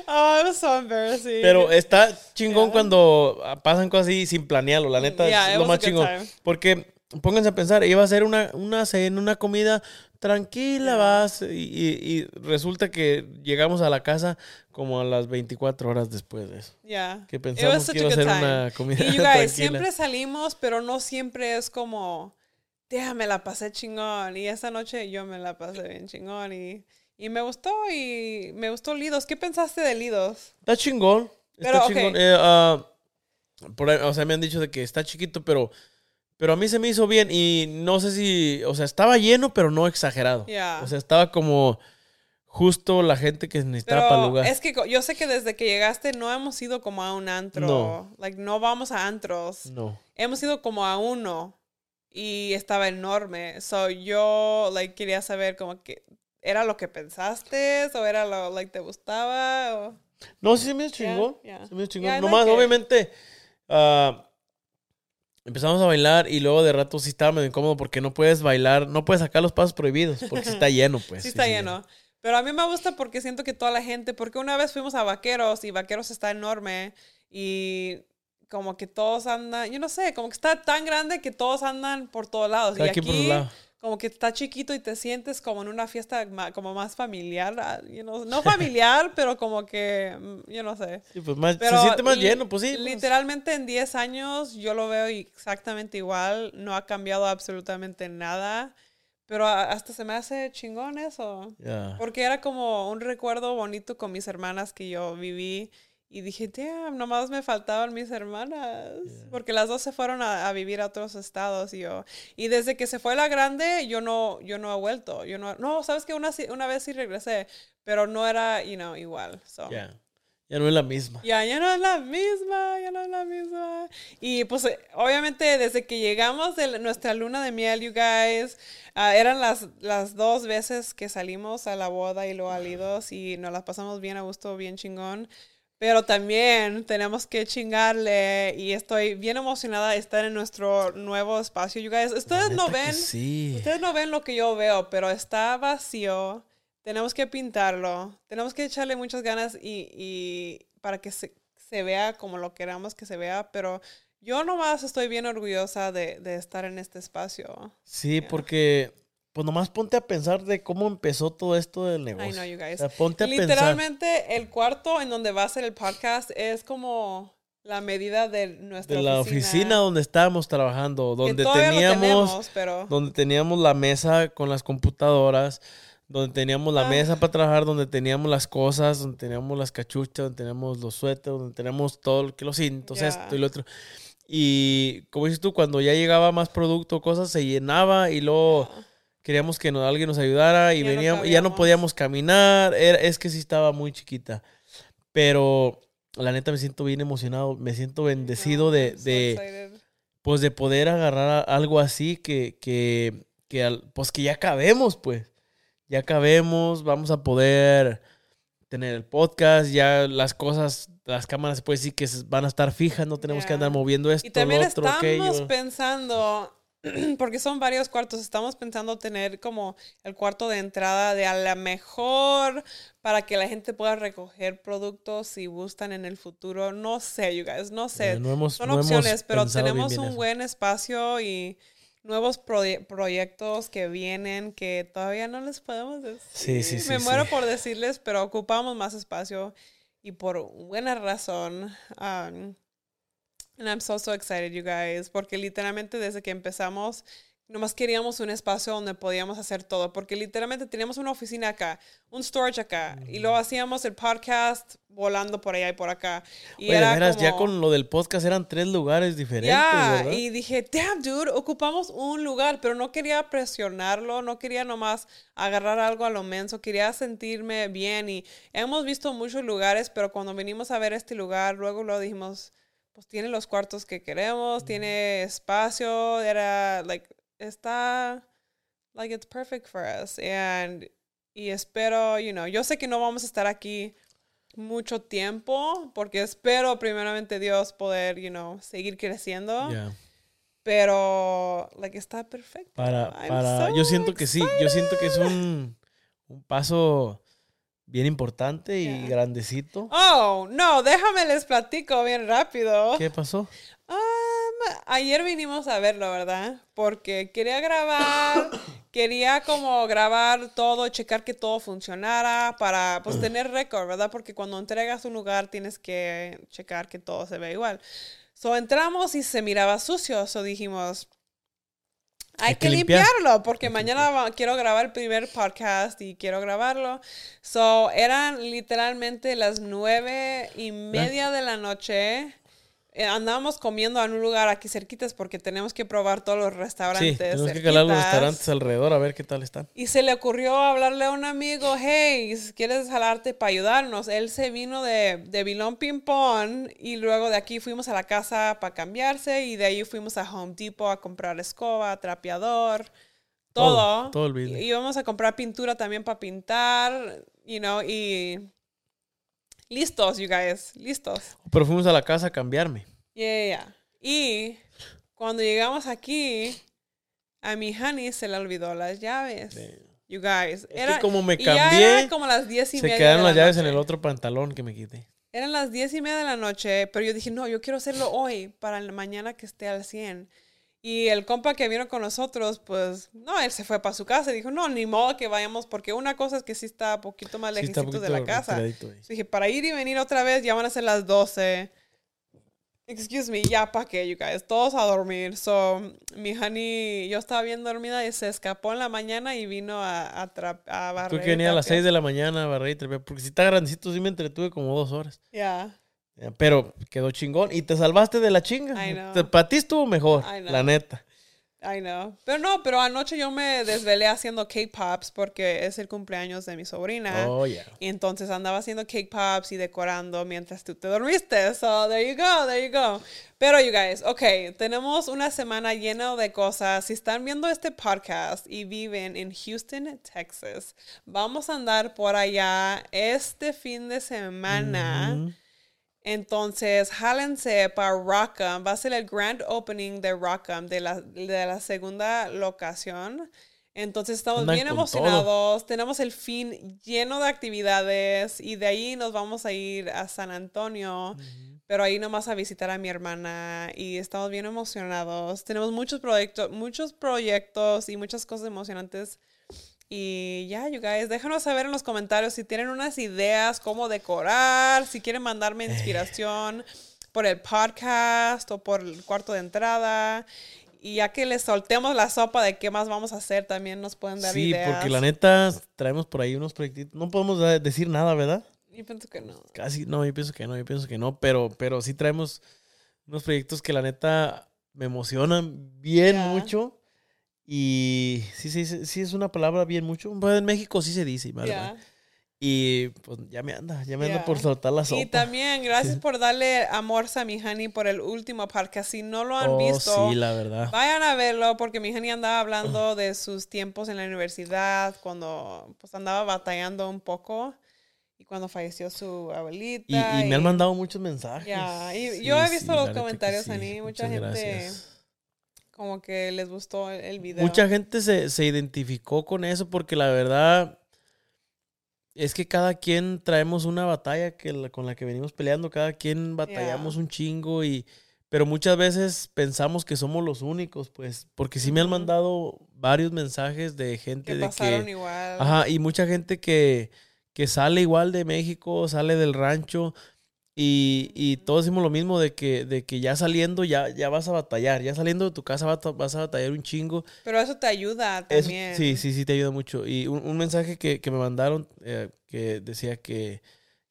Oh, it was so embarrassing. Pero está chingón Yeah. cuando pasan cosas así sin planearlo. La neta Yeah, es lo más chingón. time. Porque pónganse a pensar, iba a ser una, una cena, una comida tranquila, vas. Y, y- y resulta que llegamos a la casa como a las 24 horas después de eso. Yeah. Que pensamos que iba a ser una comida Y you guys, siempre salimos, pero no siempre es como, déjame la pasé chingón. Y esa noche yo me la pasé bien chingón. Y, y me gustó, y me gustó Lidos. ¿Qué pensaste de Lidos? Está chingón. Está chingón. Eh, ah, por o sea, me han dicho de que está chiquito, pero, pero a mí se me hizo bien. Y no sé si, o sea, estaba lleno, pero no exagerado. Ya. O sea, estaba como justo la gente que necesitaba para el lugar. es que yo sé que desde que llegaste no hemos ido como a un antro. No. Like, no vamos a antros. No. hemos ido como a uno y estaba enorme. So yo, like, quería saber como que, ¿era lo que pensaste? ¿O era lo, like, te gustaba? O... No, sí se me hizo chingón. Yeah, Se me hizo chingón. Yeah, I Nomás, like obviamente, ah, empezamos a bailar y luego de rato sí estaba medio incómodo porque no puedes bailar, no puedes sacar los pasos prohibidos porque sí está lleno, pues. sí está lleno. Pero a mí me gusta porque siento que toda la gente, porque una vez fuimos a Vaqueros y Vaqueros está enorme y como que todos andan, yo no sé, como que está tan grande que todos andan por todos lados. Y aquí por un lado. Como que está chiquito y te sientes como en una fiesta como más familiar, ah, you know, no familiar, pero como que, mm, yo no sé. Sí, pues más, Pero se siente más lleno, pues sí. pues. Literalmente en 10 años yo lo veo exactamente igual, no ha cambiado absolutamente nada, pero hasta se me hace chingón eso. Ya. Porque era como un recuerdo bonito con mis hermanas que yo viví y dije, damn, nomás me faltaban mis hermanas. Porque las dos se fueron a, a vivir a otros estados y yo. Y desde que se fue la grande, yo no, yo no he vuelto. Yo no, no, sabes que una, una vez sí regresé, pero no era, you know, igual. So. Ya. Ya no es la misma. Ya, ya no es la misma, ya no es la misma. Y pues eh, obviamente desde que llegamos de nuestra luna de miel, you guys, ah, eran las, las dos veces que salimos a la boda y luego al Lidos y nos las pasamos bien a gusto, bien chingón. Pero también tenemos que chingarle y estoy bien emocionada de estar en nuestro nuevo espacio, you guys. Ustedes no ven, Sí. Ustedes no ven lo que yo veo, pero está vacío. Tenemos que pintarlo. Tenemos que echarle muchas ganas y, y para que se, se vea como lo queramos que se vea. Pero yo nomás estoy bien orgullosa de, de estar en este espacio. Sí, porque pues nomás ponte a pensar de cómo empezó todo esto del I negocio. know, you O guys. sea, ponte a pensar. Literalmente, el cuarto en donde va a ser el podcast es como la medida de nuestra De la oficina donde estábamos trabajando, donde teníamos, tenemos, pero... donde teníamos la mesa con las computadoras, donde teníamos la Ah. mesa para trabajar, donde teníamos las cosas, donde teníamos las cachuchas, donde teníamos los suéteres, donde teníamos todo, lo que los cintos, Ya. esto y lo otro. Y como dices tú, cuando ya llegaba más producto, cosas, se llenaba y luego queríamos que nos- alguien nos ayudara y Ya no veníamos, y ya no podíamos caminar. Era- es que sí estaba muy chiquita. Pero la neta me siento bien emocionado, me siento bendecido No, de, so de, pues de poder agarrar algo así que, que, que al- pues que ya cabemos, pues. Ya cabemos, vamos a poder tener el podcast, ya las cosas, las cámaras puede decir que se- van a estar fijas, no tenemos que andar moviendo esto, Y también lo otro, estamos aquello. pensando, porque son varios cuartos, estamos pensando tener como el cuarto de entrada de a la mejor para que la gente pueda recoger productos si gustan en el futuro. No sé, you guys, no sé. Ya, no hemos- son no opciones, pero bien, tenemos bien un eso. buen espacio y nuevos proye- proyectos que vienen que todavía no les podemos decir. Sí, sí, sí, Me sí. muero por decirles, pero ocupamos más espacio y por buena razón. um, And I'm so, so excited, you guys, porque literalmente desde que empezamos, nomás queríamos un espacio donde podíamos hacer todo, porque literalmente teníamos una oficina acá, un storage acá, y luego hacíamos el podcast volando por allá y por acá. Y Oye, era veras, ya como- con lo del podcast eran tres lugares diferentes, ya, ¿verdad? y dije, damn, dude, ocupamos un lugar, pero no quería presionarlo, no quería nomás agarrar algo a lo menso, quería sentirme bien y hemos visto muchos lugares, pero cuando venimos a ver este lugar, luego lo dijimos, pues tiene los cuartos que queremos, tiene espacio, era, like, está, like, it's perfect for us, and, y espero, you know, yo sé que no vamos a estar aquí mucho tiempo, porque espero primeramente Dios poder, you know, seguir creciendo. Ya. Pero, like, está perfecto. Para, para, so yo siento que sí, yo siento que es un, un paso bien importante y Yeah. grandecito. Oh, no, déjame les platico bien rápido. ¿Qué pasó? Um, ayer vinimos a verlo, ¿verdad? Porque quería grabar, quería como grabar todo, checar que todo funcionara para pues tener récord, ¿verdad? Porque cuando entregas un lugar tienes que checar que todo se ve igual. So entramos y se miraba sucio, so dijimos, hay, Hay que, que limpiar. limpiarlo porque mañana quiero grabar el primer podcast y quiero grabarlo. So eran literalmente las nueve y media de la noche eh, andábamos comiendo en un lugar aquí cerquitas porque tenemos que probar todos los Sí, restaurantes. tenemos que calar los restaurantes alrededor a ver qué tal están. Y se le ocurrió hablarle a un amigo, hey, ¿quieres jalarte para ayudarnos? Él se vino de, de Vilón Pimpón y luego de aquí fuimos a la casa para cambiarse y de ahí fuimos a Home Depot a comprar escoba, trapeador, todo. Todo, todo el. Y íbamos a comprar pintura también para pintar, you know, y listos, you guys, listos. Pero fuimos a la casa a cambiarme. Yeah, yeah. Y cuando llegamos aquí, a mi honey se le olvidó las llaves. You guys. que Era, como me y ya cambié, como las diez y Se media. quedaron las la llaves en noche. el otro pantalón que me quité. Eran las diez y media de la noche, pero yo dije, no, yo quiero hacerlo hoy, para la mañana que esté al 100. Y el compa que vino con nosotros, pues, no, él se fue para su casa y dijo, no, ni modo que vayamos, porque una cosa es que sí está un poquito más Sí, de la casa. Dije, para ir y venir otra vez ya van a ser las 12. Excuse me, ya para qué, you guys. Todos a dormir. So, mi honey, yo estaba bien dormida y se escapó en la mañana y vino a, a, tra- a barrer. Tú que venía a las 6 de la mañana, barré y trepé, Porque si está grandecito, sí me entretuve como dos horas. Ya. Ya, Pero quedó chingón. Y te salvaste de la chinga. Para ti estuvo mejor, la neta. I know. Pero no, pero anoche yo me desvelé haciendo cake pops porque es el cumpleaños de mi sobrina. Oh, ya. Y entonces andaba haciendo cake pops y decorando mientras tú te dormiste. So, there you go, there you go. Pero, you guys, ok, tenemos una semana llena de cosas. Si están viendo este podcast y viven en Houston, Texas, vamos a andar por allá este fin de semana. Ujú. Entonces, jálense para Rockham. Va a ser el grand opening de Rockham, de la, de la segunda locación. Entonces, estamos Andan bien emocionados. Tenemos el fin lleno de actividades y de ahí nos vamos a ir a San Antonio. Pero ahí nomás a visitar a mi hermana y estamos bien emocionados. Tenemos muchos proyectos, muchos proyectos y muchas cosas emocionantes. Y ya, you guys, déjanos saber en los comentarios si tienen unas ideas, cómo decorar, si quieren mandarme inspiración por el podcast o por el cuarto de entrada. Y ya que les soltemos la sopa de qué más vamos a hacer, también nos pueden dar Sí, ideas. porque la neta traemos por ahí unos proyectitos. No podemos decir nada, ¿verdad? Yo pienso que no. Casi, no, yo pienso que no, yo pienso que no, pero, pero sí traemos unos proyectos que la neta me emocionan bien mucho. Y sí, sí, sí, sí es una palabra bien mucho. Pues en México sí se dice, ¿verdad? Ya. Y pues ya me anda, ya me anda Ya. por soltar la sopa. Y también gracias por darle amor a mi honey por el último podcast. Si no lo han Oh, visto, sí, la verdad. Vayan a verlo porque mi honey andaba hablando de sus tiempos en la universidad cuando pues andaba batallando un poco y cuando falleció su Y, abuelita. y me han mandado muchos mensajes. Ya, y Sí, yo he sí, visto la los comentarios, sí. Ani, mucha Muchas gente- gracias. Como que les gustó el, video. Mucha gente se, se identificó con eso porque la verdad es que cada quien traemos una batalla que la- con la que venimos peleando, cada quien batallamos un chingo y pero muchas veces pensamos que somos los únicos, pues, porque sí me han mandado varios mensajes de gente que de pasaron que igual. Ajá, y mucha gente que, que sale igual de México, sale del rancho y, y todos decimos lo mismo de que, de que ya saliendo ya, ya vas a batallar, ya saliendo de tu casa vas a, vas a batallar un chingo. Pero eso te ayuda Eso- también. sí, sí, sí, te ayuda mucho. Y un, un mensaje que, que me mandaron eh, que decía que,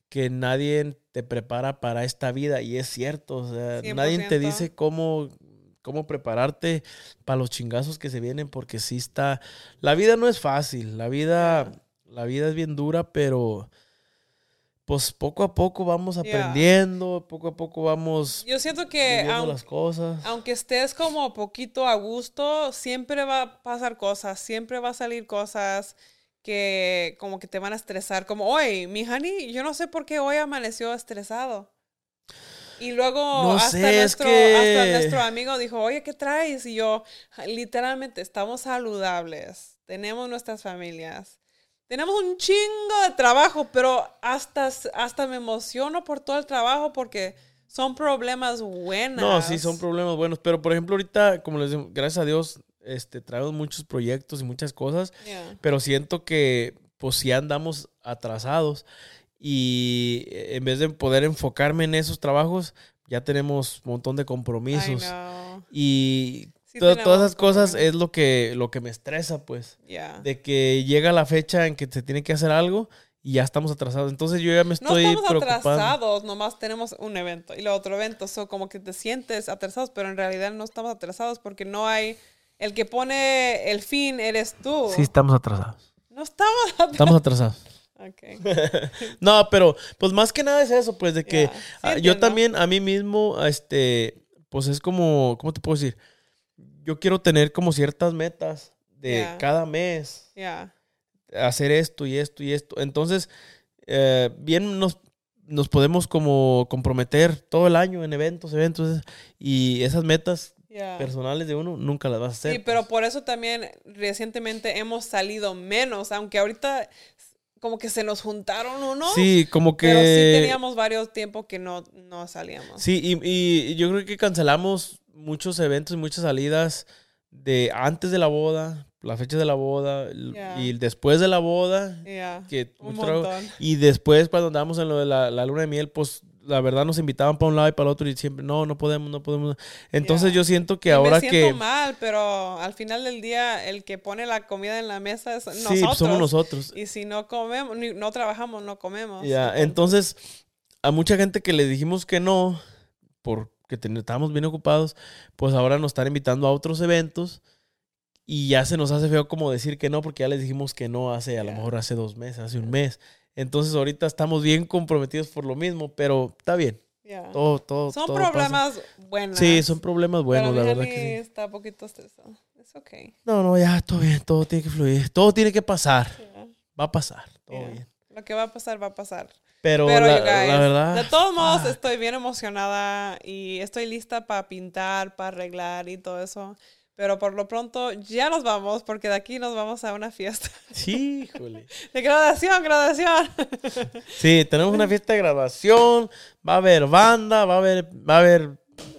que nadie te prepara para esta vida y es cierto, o sea, nadie te 100%. dice cómo, cómo prepararte para los chingazos que se vienen porque sí está, la vida no es fácil, la vida, la vida es bien dura, pero pues poco a poco vamos Yeah. aprendiendo, poco a poco vamos Yo siento que viviendo aun- las cosas. aunque estés como poquito a gusto, siempre va a pasar cosas, siempre va a salir cosas que como que te van a estresar, como hoy, mi honey, yo no sé por qué hoy amaneció estresado. Y luego No hasta, sé, es nuestro, que- hasta nuestro amigo dijo, oye, ¿qué traes? Y yo, literalmente, estamos saludables, tenemos nuestras familias, tenemos un chingo de trabajo, pero hasta, hasta me emociono por todo el trabajo porque son problemas buenos. No, sí, son problemas buenos. Pero, por ejemplo, ahorita, como les digo, gracias a Dios, este, traemos muchos proyectos y muchas cosas. Yeah. Pero siento que, pues, sí andamos atrasados. Y eh, en vez de poder enfocarme en esos trabajos, ya tenemos un montón de compromisos. Y Sí todas esas cosas es lo que, lo que me estresa, pues. Yeah. De que llega la fecha en que se tiene que hacer algo y ya estamos atrasados. Entonces yo ya me No estoy estamos preocupando. atrasados, nomás tenemos un evento y lo otro evento. So, como que te sientes atrasados, pero en realidad no estamos atrasados porque no hay. El que pone el fin eres tú. Sí, estamos atrasados. No estamos atrasados. Estamos atrasados. Ok. No, pero pues más que nada es eso, pues de que sí ah, yo también a mí mismo, este, pues es como, ¿cómo te puedo decir? Yo quiero tener como ciertas metas de cada mes, Ya. hacer esto y esto y esto. Entonces, eh, bien nos, nos podemos como comprometer todo el año en eventos, eventos, y esas metas personales de uno nunca las vas a hacer. Sí, pero pues. por eso también recientemente hemos salido menos, aunque ahorita como que se nos juntaron unos. Sí, como que... Pero sí teníamos varios tiempos que no, no salíamos. Sí, y, y yo creo que cancelamos muchos eventos y muchas salidas de antes de la boda, la fecha de la boda y después de la boda. Que Un y después cuando andábamos en lo de la, la luna de miel, pues la verdad nos invitaban para un lado y para el otro y siempre, no, no podemos, no podemos. Entonces yo siento que Y ahora me siento que... mal, pero al final del día el que pone la comida en la mesa es Sí, nosotros. somos nosotros. Y si no comemos, ni- no trabajamos, no comemos. Ya, entonces a mucha gente que le dijimos que no, porque ten- estábamos bien ocupados, pues ahora nos están invitando a otros eventos y ya se nos hace feo como decir que no, porque ya les dijimos que no hace, a lo mejor hace dos meses, hace un mes. Entonces ahorita estamos bien comprometidos por lo mismo, pero está bien. Ya. Todo, todo, Son todo pasa. problemas buenos. Sí, son problemas buenos, la Pero verdad Henry que sí. está poquito estresado. Es ok. No, no, ya, todo bien, todo tiene que fluir, todo tiene que pasar, Ya. va a pasar, todo Ya. bien. Lo que va a pasar, va a pasar. Pero, Pero, la, guys, la verdad... de todos modos, fuck. estoy bien emocionada y estoy lista para pintar, para arreglar y todo eso. Pero por lo pronto ya nos vamos porque de aquí nos vamos a una fiesta. Sí, híjole. De graduación, graduación. Sí, tenemos una fiesta de graduación, va a haber banda, va a haber, va a haber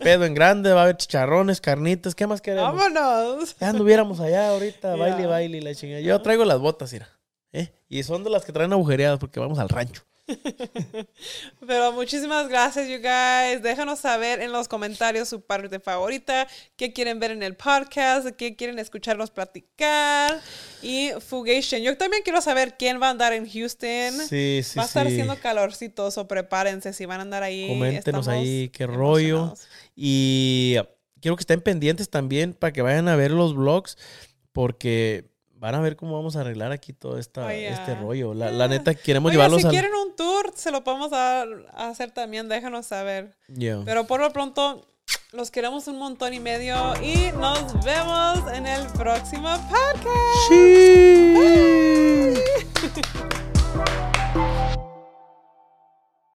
pedo en grande, va a haber chicharrones, carnitas, ¿qué más queremos? Vámonos. Ya anduviéramos allá ahorita, Ya. baile, baile la chingada. Yo traigo las botas, mira. ¿Eh? Y son de las que traen agujereadas porque vamos al rancho. Pero muchísimas gracias, you guys. Déjanos saber en los comentarios su parte favorita, qué quieren ver en el podcast, qué quieren escucharnos platicar. Y Fugation. Yo también quiero saber quién va a andar en Houston. Sí, sí, va a estar sí. haciendo calorcito, o prepárense si van a andar ahí. Coméntenos ahí qué rollo. Y quiero que estén pendientes también para que vayan a ver los vlogs porque van a ver cómo vamos a arreglar aquí todo esta, Oh, yeah. este rollo. La, la Yeah. neta, queremos Oiga, llevarlos si quieren un tour, se lo podemos hacer también, déjanos saber. Yeah. Pero por lo pronto, los queremos un montón y medio y nos vemos en el próximo podcast. Sí.